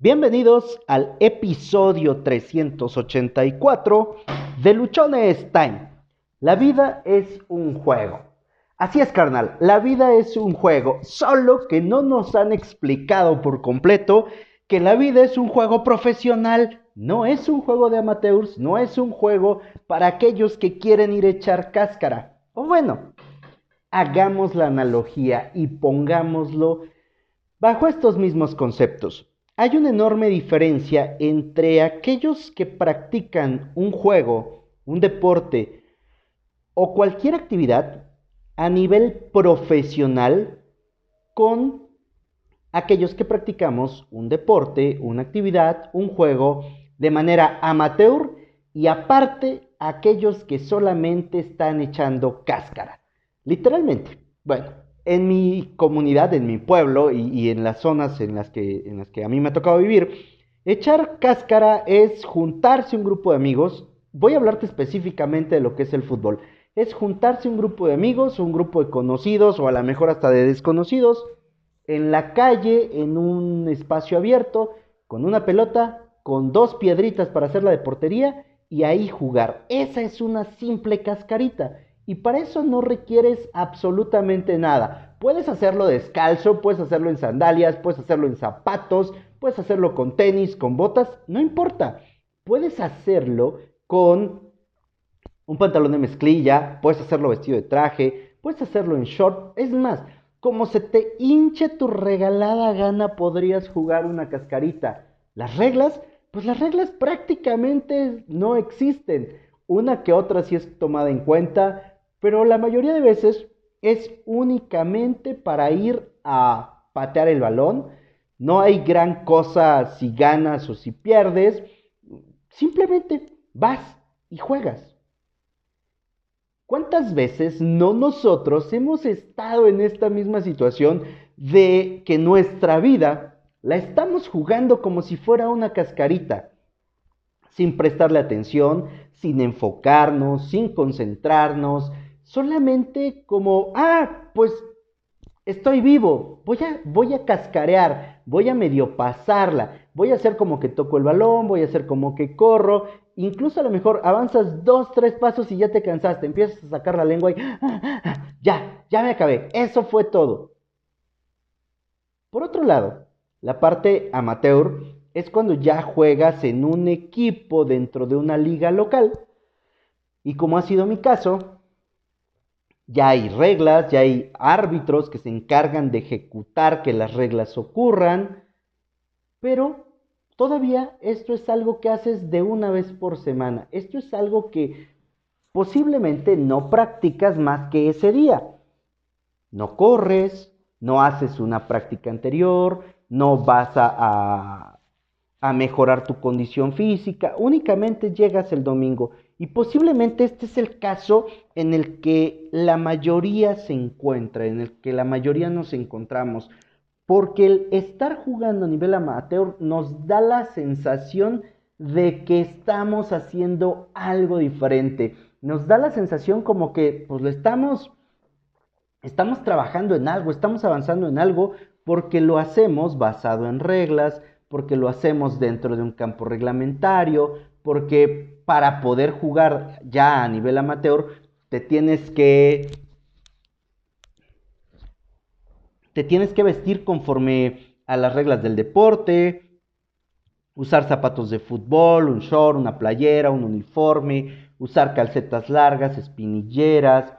Bienvenidos al episodio 384 de Luchones Time. La vida es un juego. Así es, carnal, la vida es un juego, solo que no nos han explicado por completo que la vida es un juego profesional, no es un juego de amateurs, no es un juego para aquellos que quieren ir a echar cáscara. O bueno, hagamos la analogía y pongámoslo bajo estos mismos conceptos. Hay una enorme diferencia entre aquellos que practican un juego, un deporte o cualquier actividad a nivel profesional con aquellos que practicamos un deporte, una actividad, un juego de manera amateur y aparte aquellos que solamente están echando cáscara. Literalmente. Bueno, en mi comunidad, en mi pueblo y, en las zonas en las, que, a mí me ha tocado vivir, echar cáscara es juntarse un grupo de amigos. Voy a hablarte específicamente de lo que es el fútbol. Es juntarse un grupo de amigos, un grupo de conocidos o a lo mejor hasta de desconocidos en la calle, en un espacio abierto, con una pelota, con dos piedritas para hacer la de portería y ahí jugar. Esa es una simple cascarita. Y para eso no requieres absolutamente nada. Puedes hacerlo descalzo, puedes hacerlo en sandalias, puedes hacerlo en zapatos, puedes hacerlo con tenis, con botas, no importa. Puedes hacerlo con un pantalón de mezclilla, puedes hacerlo vestido de traje, puedes hacerlo en short. Es más, como se te hinche tu regalada gana, podrías jugar una cascarita. Las reglas, pues las reglas prácticamente no existen. Una que otra sí es tomada en cuenta, pero la mayoría de veces es únicamente para ir a patear el balón. No hay gran cosa si ganas o si pierdes. Simplemente vas y juegas. ¿Cuántas veces no nosotros hemos estado en esta misma situación de que nuestra vida la estamos jugando como si fuera una cascarita? Sin prestarle atención, sin enfocarnos, sin concentrarnos, solamente como, ah, pues estoy vivo, voy a, voy a cascarear, voy a medio pasarla, voy a hacer como que toco el balón, voy a hacer como que corro, incluso a lo mejor avanzas dos, tres pasos y ya te cansaste, empiezas a sacar la lengua y, ya, ya me acabé, eso fue todo. Por otro lado, la parte amateur es cuando ya juegas en un equipo dentro de una liga local. Y como ha sido mi caso, ya hay reglas, ya hay árbitros que se encargan de ejecutar que las reglas ocurran, pero todavía esto es algo que haces de una vez por semana. Esto es algo que posiblemente no practicas más que ese día. No corres, no haces una práctica anterior, no vas a, a, mejorar tu condición física, únicamente llegas el domingo y posiblemente este es el caso en el que la mayoría se encuentra, en el que la mayoría nos encontramos. Porque el estar jugando a nivel amateur nos da la sensación de que estamos haciendo algo diferente. Nos da la sensación como que pues lo estamos estamos trabajando en algo, estamos avanzando en algo porque lo hacemos basado en reglas, porque lo hacemos dentro de un campo reglamentario, porque para poder jugar ya a nivel amateur, te tienes que te tienes que vestir conforme a las reglas del deporte, usar zapatos de fútbol, un short, una playera, un uniforme, usar calcetas largas, espinilleras,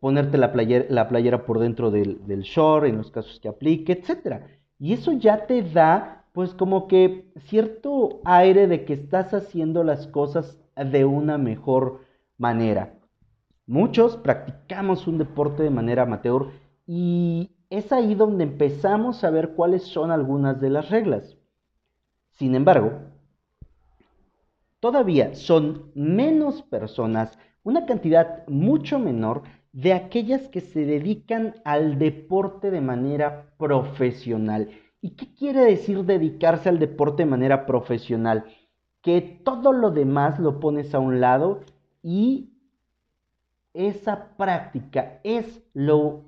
ponerte la playera, la playera por dentro del, del short en los casos que aplique, etc. Y eso ya te da pues como que cierto aire de que estás haciendo las cosas de una mejor manera. Muchos practicamos un deporte de manera amateur y es ahí donde empezamos a ver cuáles son algunas de las reglas. Sin embargo, todavía son menos personas, una cantidad mucho menor de aquellas que se dedican al deporte de manera profesional ¿Y qué quiere decir dedicarse al deporte de manera profesional? Que todo lo demás lo pones a un lado y esa práctica es lo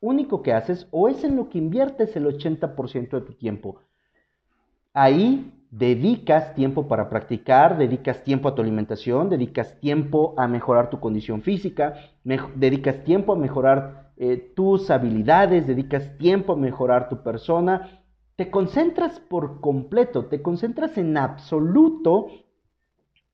único que haces o es en lo que inviertes el 80% de tu tiempo. Ahí dedicas tiempo para practicar, dedicas tiempo a tu alimentación, dedicas tiempo a mejorar tu condición física, dedicas tiempo a mejorar eh, tus habilidades, dedicas tiempo a mejorar tu persona, te concentras por completo, te concentras en absoluto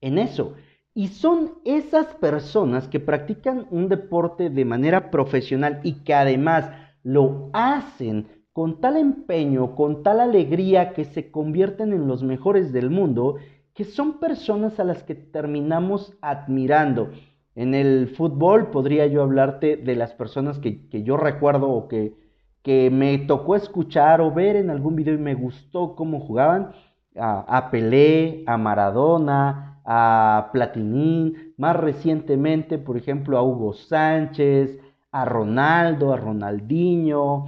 en eso. Y son esas personas que practican un deporte de manera profesional y que además lo hacen con tal empeño, con tal alegría que se convierten en los mejores del mundo, que son personas a las que terminamos admirando. En el fútbol podría yo hablarte de las personas que, yo recuerdo o que, que, me tocó escuchar o ver en algún video y me gustó cómo jugaban. A, a Pelé, a Maradona, a Platini, más recientemente, por ejemplo, a Hugo Sánchez, a Ronaldo, a Ronaldinho,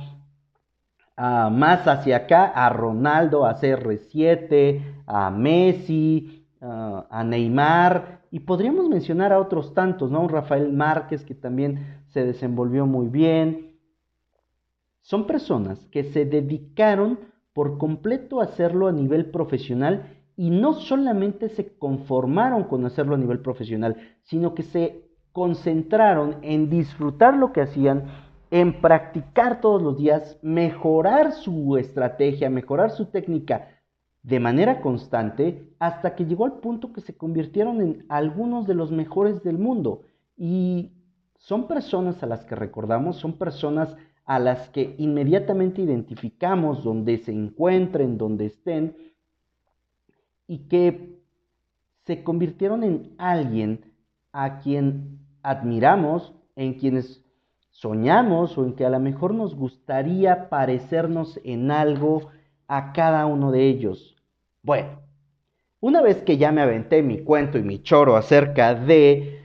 más hacia acá a Ronaldo, a CR7, a Messi, a Neymar, y podríamos mencionar a otros tantos, ¿no? Rafael Márquez, que también se desenvolvió muy bien. Son personas que se dedicaron por completo a hacerlo a nivel profesional y no solamente se conformaron con hacerlo a nivel profesional, sino que se concentraron en disfrutar lo que hacían en practicar todos los días, mejorar su estrategia, mejorar su técnica de manera constante, hasta que llegó al punto que se convirtieron en algunos de los mejores del mundo. Y son personas a las que recordamos, son personas a las que inmediatamente identificamos donde se encuentren, donde estén, y que se convirtieron en alguien a quien admiramos, en quienes soñamos o en que a lo mejor nos gustaría parecernos en algo a cada uno de ellos. Bueno, una vez que ya me aventé mi cuento y mi choro acerca de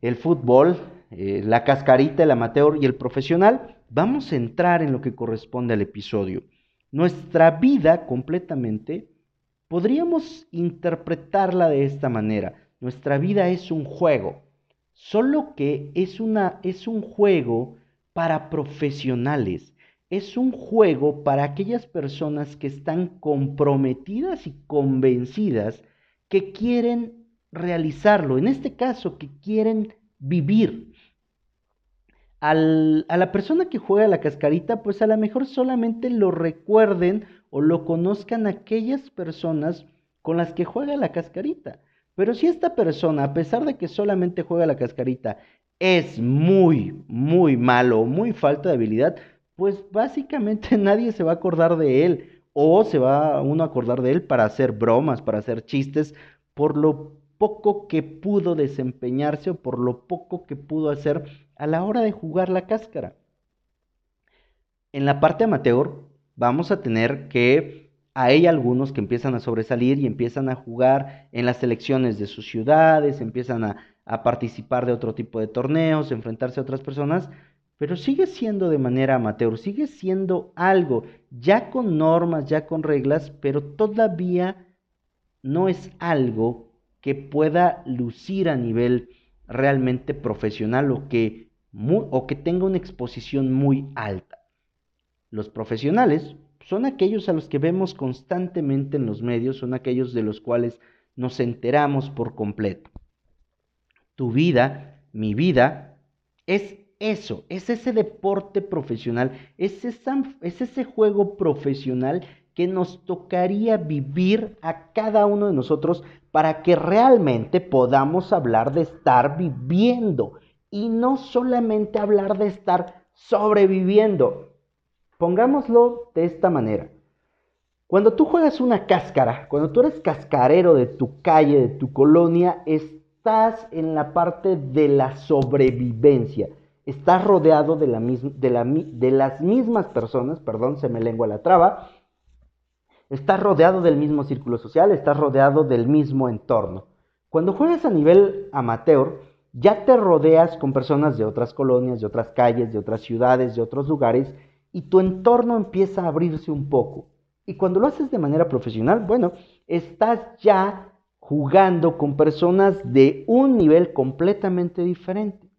el fútbol, eh, la cascarita, el amateur y el profesional, vamos a entrar en lo que corresponde al episodio. Nuestra vida completamente podríamos interpretarla de esta manera. Nuestra vida es un juego solo que es, una, es un juego para profesionales, es un juego para aquellas personas que están comprometidas y convencidas que quieren realizarlo, en este caso, que quieren vivir. a la persona que juega la cascarita, pues a lo mejor solamente lo recuerden o lo conozcan aquellas personas con las que juega la cascarita. Pero si esta persona, a pesar de que solamente juega la cascarita, es muy, muy malo, muy falta de habilidad, pues básicamente nadie se va a acordar de él. O se va uno a acordar de él para hacer bromas, para hacer chistes, por lo poco que pudo desempeñarse o por lo poco que pudo hacer a la hora de jugar la cáscara. En la parte amateur vamos a tener que hay algunos que empiezan a sobresalir y empiezan a jugar en las selecciones de sus ciudades, empiezan a, participar de otro tipo de torneos, enfrentarse a otras personas, pero sigue siendo de manera amateur, sigue siendo algo ya con normas, ya con reglas, pero todavía no es algo que pueda lucir a nivel realmente profesional o que, o que tenga una exposición muy alta. Los profesionales son aquellos a los que vemos constantemente en los medios, son aquellos de los cuales nos enteramos por completo. Tu vida, mi vida, es eso, es ese deporte profesional, es, es ese juego profesional que nos tocaría vivir a cada uno de nosotros para que realmente podamos hablar de estar viviendo y no solamente hablar de estar sobreviviendo. Pongámoslo de esta manera. Cuando tú juegas una cáscara, cuando tú eres cascarero de tu calle, de tu colonia, estás en la parte de la sobrevivencia. Estás rodeado de, la de, las mismas personas, perdón, se me lengua la traba. Estás rodeado del mismo círculo social, estás rodeado del mismo entorno. Cuando juegas a nivel amateur, ya te rodeas con personas de otras colonias, de otras calles, de otras ciudades, de otros lugares y tu entorno empieza a abrirse un poco. Y cuando lo haces de manera profesional, bueno, estás ya jugando con personas de un nivel completamente diferente.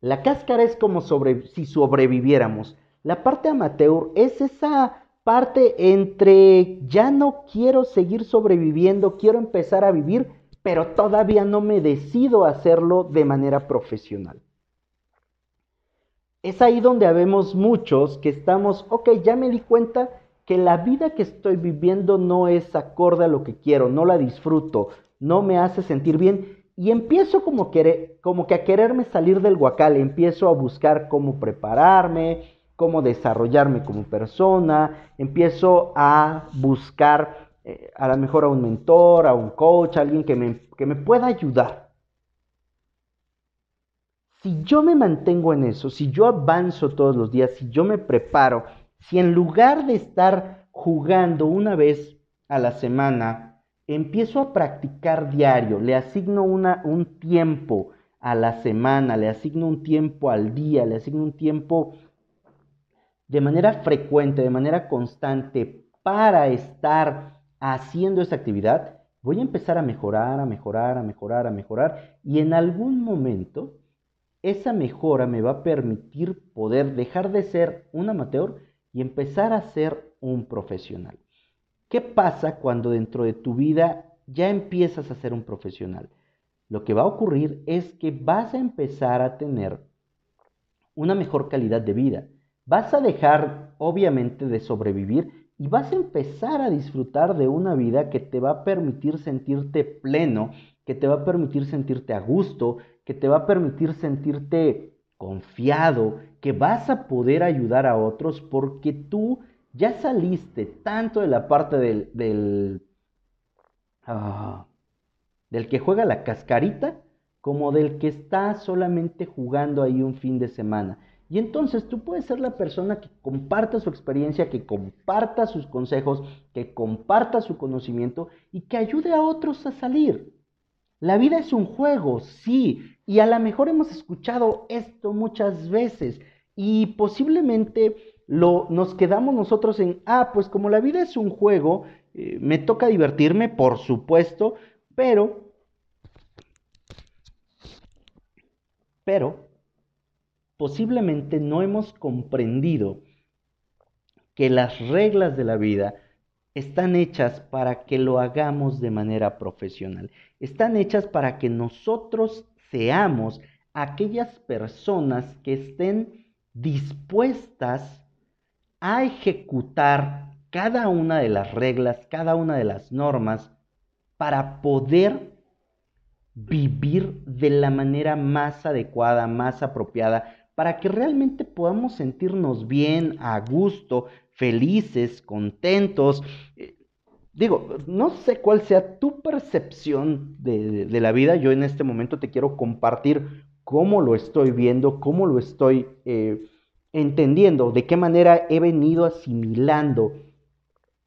La cáscara es como sobre, si sobreviviéramos. La parte amateur es esa parte entre ya no quiero seguir sobreviviendo, quiero empezar a vivir, pero todavía no me decido hacerlo de manera profesional. Es ahí donde habemos muchos que estamos, ok, ya me di cuenta que la vida que estoy viviendo no es acorde a lo que quiero, no la disfruto, no me hace sentir bien y empiezo como, como que a quererme salir del guacal, empiezo a buscar cómo prepararme, cómo desarrollarme como persona, empiezo a buscar eh, a lo mejor a un mentor, a un coach, a alguien que me, que me pueda ayudar. Si yo me mantengo en eso, si yo avanzo todos los días, si yo me preparo, si en lugar de estar jugando una vez a la semana, empiezo a practicar diario, le asigno un tiempo a la semana, le asigno un tiempo al día, le asigno un tiempo de manera frecuente, de manera constante, para estar haciendo esa actividad, voy a empezar a mejorar, a mejorar, a mejorar, a mejorar, y en algún momento esa mejora me va a permitir poder dejar de ser un amateur y empezar a ser un profesional. ¿Qué pasa cuando dentro de tu vida ya empiezas a ser un profesional? Lo que va a ocurrir es que vas a empezar a tener una mejor calidad de vida. Vas a dejar, obviamente, de sobrevivir y vas a empezar a disfrutar de una vida que te va a permitir sentirte pleno, que te va a permitir sentirte a gusto, que te va a permitir sentirte confiado, que vas a poder ayudar a otros porque tú ya saliste tanto de la parte del, del, ah, del que juega la cascarita como del que está solamente jugando ahí un fin de semana. Y entonces tú puedes ser la persona que comparta su experiencia, que comparta sus consejos, que comparta su conocimiento y que ayude a otros a salir. La vida es un juego, sí, y a lo mejor hemos escuchado esto muchas veces y posiblemente lo, nos quedamos nosotros en, ah, pues como la vida es un juego, eh, me toca divertirme, por supuesto, pero, pero, posiblemente no hemos comprendido que las reglas de la vida están hechas para que lo hagamos de manera profesional. Están hechas para que nosotros seamos aquellas personas que estén dispuestas a ejecutar cada una de las reglas, cada una de las normas, para poder vivir de la manera más adecuada, más apropiada, para que realmente podamos sentirnos bien, a gusto, felices, contentos. Eh, digo, no sé cuál sea tu percepción de, la vida. Yo en este momento te quiero compartir cómo lo estoy viendo, cómo lo estoy eh, entendiendo, de qué manera he venido asimilando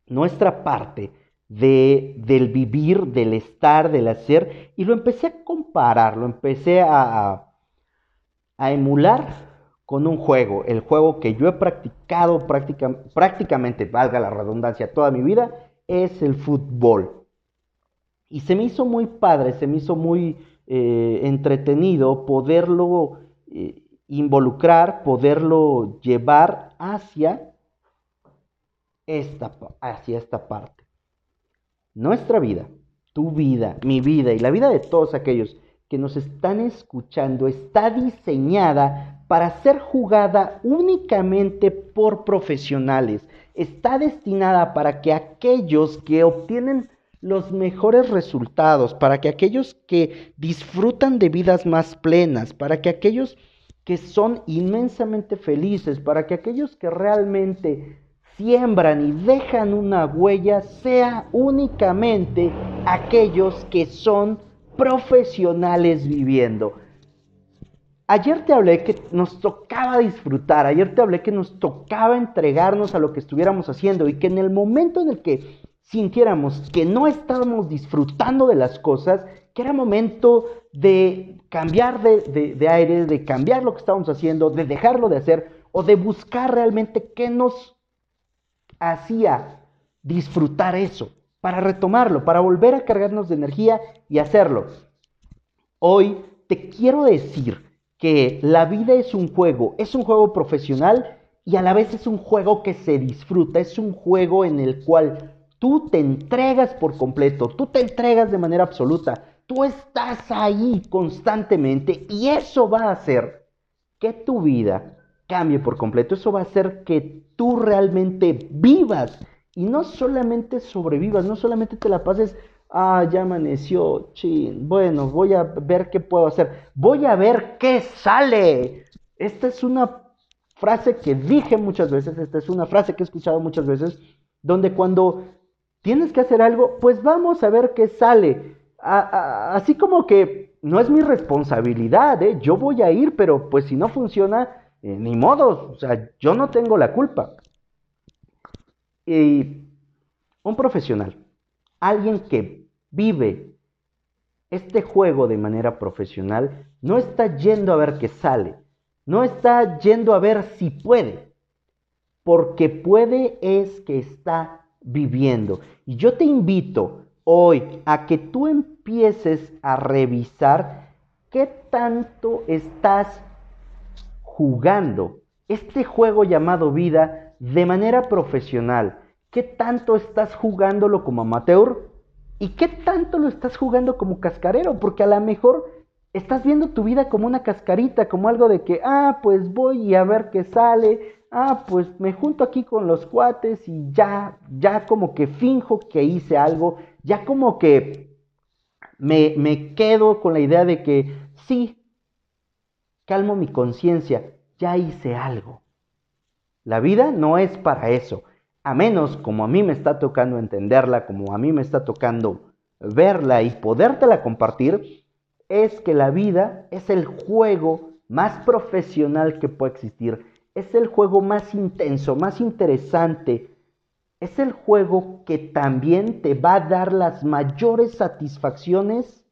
nuestra parte de, del vivir, del estar, del hacer, y lo empecé a comparar, lo empecé a a emular con un juego, el juego que yo he practicado prácticamente, valga la redundancia, toda mi vida, es el fútbol. Y se me hizo muy padre, se me hizo muy eh, entretenido poderlo eh, involucrar, poderlo llevar hacia esta, hacia esta parte. Nuestra vida, tu vida, mi vida y la vida de todos aquellos que nos están escuchando está diseñada para ser jugada únicamente por profesionales. Está destinada para que aquellos que obtienen los mejores resultados, para que aquellos que disfrutan de vidas más plenas, para que aquellos que son inmensamente felices, para que aquellos que realmente siembran y dejan una huella, sea únicamente aquellos que son profesionales viviendo. Ayer te hablé que nos tocaba disfrutar, ayer te hablé que nos tocaba entregarnos a lo que estuviéramos haciendo y que en el momento en el que sintiéramos que no estábamos disfrutando de las cosas, que era momento de cambiar de, de aire, de cambiar lo que estábamos haciendo, de dejarlo de hacer o de buscar realmente qué nos hacía disfrutar eso para retomarlo, para volver a cargarnos de energía y hacerlo. Hoy te quiero decir que la vida es un juego, es un juego profesional y a la vez es un juego que se disfruta, es un juego en el cual tú te entregas por completo, tú te entregas de manera absoluta, tú estás ahí constantemente y eso va a hacer que tu vida cambie por completo, eso va a hacer que tú realmente vivas y no solamente sobrevivas, no solamente te la pases, ah, ya amaneció, chin, bueno, voy a ver qué puedo hacer, voy a ver qué sale. Esta es una frase que dije muchas veces, esta es una frase que he escuchado muchas veces, donde cuando tienes que hacer algo, pues vamos a ver qué sale. Así como que no es mi responsabilidad, ¿eh? yo voy a ir, pero pues si no funciona, eh, ni modo, o sea, yo no tengo la culpa. Y un profesional, alguien que vive este juego de manera profesional, no está yendo a ver qué sale, no está yendo a ver si puede, porque puede es que está viviendo. Y yo te invito hoy a que tú empieces a revisar qué tanto estás jugando este juego llamado vida de manera profesional. ¿Qué tanto estás jugándolo como amateur? ¿Y qué tanto lo estás jugando como cascarero? Porque a lo mejor estás viendo tu vida como una cascarita, como algo de que, ah, pues voy a ver qué sale, ah, pues me junto aquí con los cuates y ya, ya como que finjo que hice algo, ya como que me, me quedo con la idea de que sí, calmo mi conciencia, ya hice algo. La vida no es para eso, a menos como a mí me está tocando entenderla, como a mí me está tocando verla y podértela compartir, es que la vida es el juego más profesional que puede existir es el juego más intenso, más interesante. Es el juego que también te va a dar las mayores satisfacciones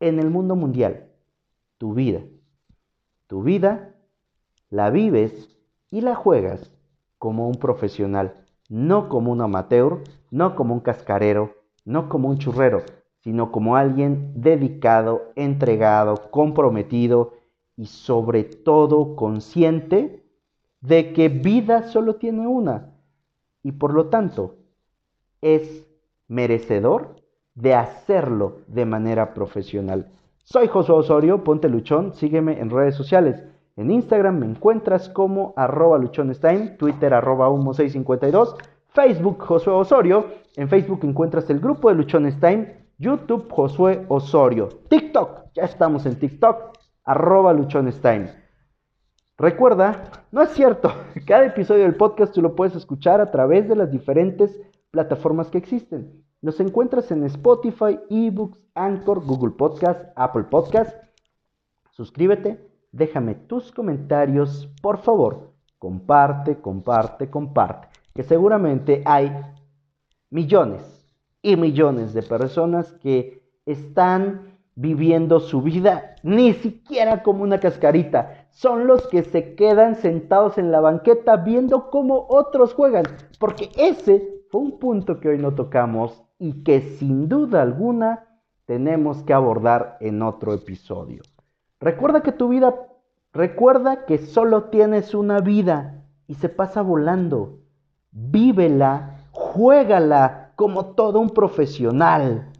en el mundo mundial. Tu vida. Tu vida la vives y la juegas como un profesional, no como un amateur, no como un cascarero, no como un churrero, sino como alguien dedicado, entregado, comprometido y sobre todo consciente de que vida solo tiene una y por lo tanto es merecedor de hacerlo de manera profesional. Soy Josué Osorio, ponte luchón, sígueme en redes sociales. En Instagram me encuentras como arroba Twitter arroba humo652, Facebook Josué Osorio, en Facebook encuentras el grupo de luchonestime, YouTube Josué Osorio, TikTok, ya estamos en TikTok, arroba luchonestime. Recuerda, no es cierto, cada episodio del podcast tú lo puedes escuchar a través de las diferentes plataformas que existen. Nos encuentras en Spotify, eBooks, Anchor, Google Podcast, Apple Podcast. Suscríbete, déjame tus comentarios, por favor. Comparte, comparte, comparte. Que seguramente hay millones y millones de personas que están viviendo su vida ni siquiera como una cascarita, son los que se quedan sentados en la banqueta viendo cómo otros juegan, porque ese fue un punto que hoy no tocamos y que sin duda alguna tenemos que abordar en otro episodio. Recuerda que tu vida, recuerda que solo tienes una vida y se pasa volando. Vívela, juégala como todo un profesional.